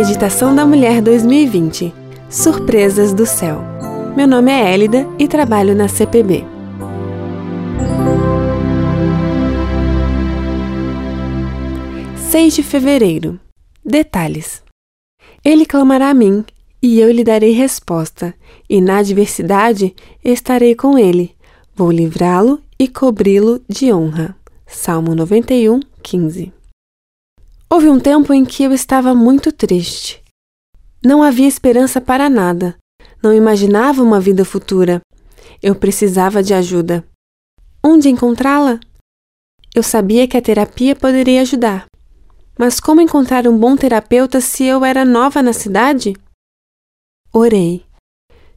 Meditação da Mulher 2020 Surpresas do Céu. Meu nome é Élida e trabalho na CPB. Seis de fevereiro. Detalhes. Ele clamará a mim, e eu lhe darei resposta, e na adversidade estarei com ele. Vou livrá-lo e cobri-lo de honra. Salmo 91, 15. Houve um tempo em que eu estava muito triste. Não havia esperança para nada. Não imaginava uma vida futura. Eu precisava de ajuda. Onde encontrá-la? Eu sabia que a terapia poderia ajudar. Mas como encontrar um bom terapeuta se eu era nova na cidade? Orei.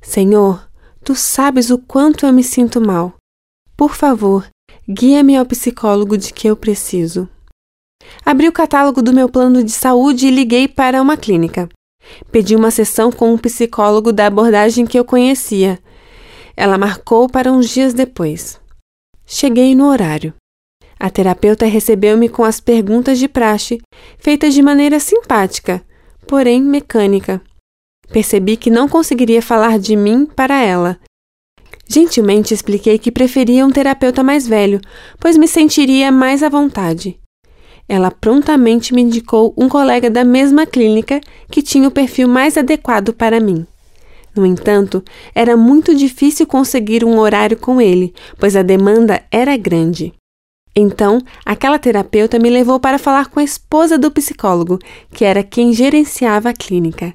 Senhor, tu sabes o quanto eu me sinto mal. Por favor, guia-me ao psicólogo de que eu preciso. Abri o catálogo do meu plano de saúde e liguei para uma clínica. Pedi uma sessão com um psicólogo da abordagem que eu conhecia. Ela marcou para uns dias depois. Cheguei no horário. A terapeuta recebeu-me com as perguntas de praxe, feitas de maneira simpática, porém mecânica. Percebi que não conseguiria falar de mim para ela. Gentilmente expliquei que preferia um terapeuta mais velho, pois me sentiria mais à vontade. Ela prontamente me indicou um colega da mesma clínica que tinha o perfil mais adequado para mim. No entanto, era muito difícil conseguir um horário com ele, pois a demanda era grande. Então, aquela terapeuta me levou para falar com a esposa do psicólogo, que era quem gerenciava a clínica.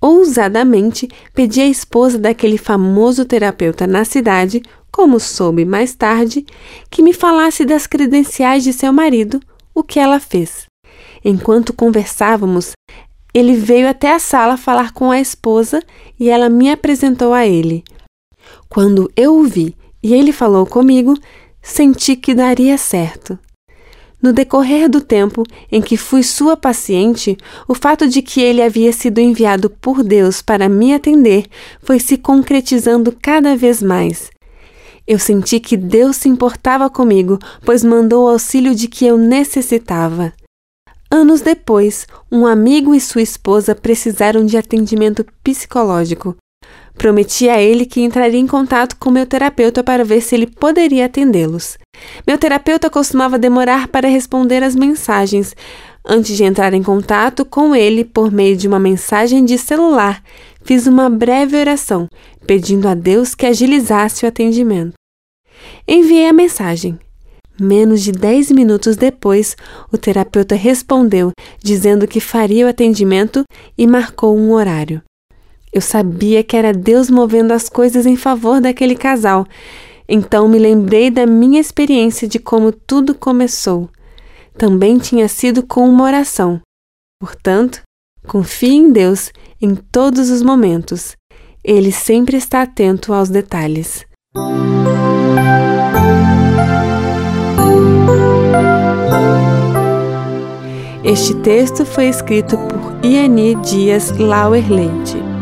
Ousadamente, pedi à esposa daquele famoso terapeuta na cidade, como soube mais tarde, que me falasse das credenciais de seu marido, o que ela fez. Enquanto conversávamos, ele veio até a sala falar com a esposa e ela me apresentou a ele. Quando eu o vi e ele falou comigo, senti que daria certo. No decorrer do tempo em que fui sua paciente, o fato de que ele havia sido enviado por Deus para me atender foi se concretizando cada vez mais. Eu senti que Deus se importava comigo, pois mandou o auxílio de que eu necessitava. Anos depois, um amigo e sua esposa precisaram de atendimento psicológico. Prometi a ele que entraria em contato com meu terapeuta para ver se ele poderia atendê-los. Meu terapeuta costumava demorar para responder as mensagens. Antes de entrar em contato com ele por meio de uma mensagem de celular, fiz uma breve oração, pedindo a Deus que agilizasse o atendimento. Enviei a mensagem. Menos de 10 minutos depois, o terapeuta respondeu, dizendo que faria o atendimento e marcou um horário. Eu sabia que era Deus movendo as coisas em favor daquele casal. Então me lembrei da minha experiência de como tudo começou. Também tinha sido com uma oração. Portanto, confie em Deus em todos os momentos. Ele sempre está atento aos detalhes. Este texto foi escrito por Iani Dias Lauer Leite.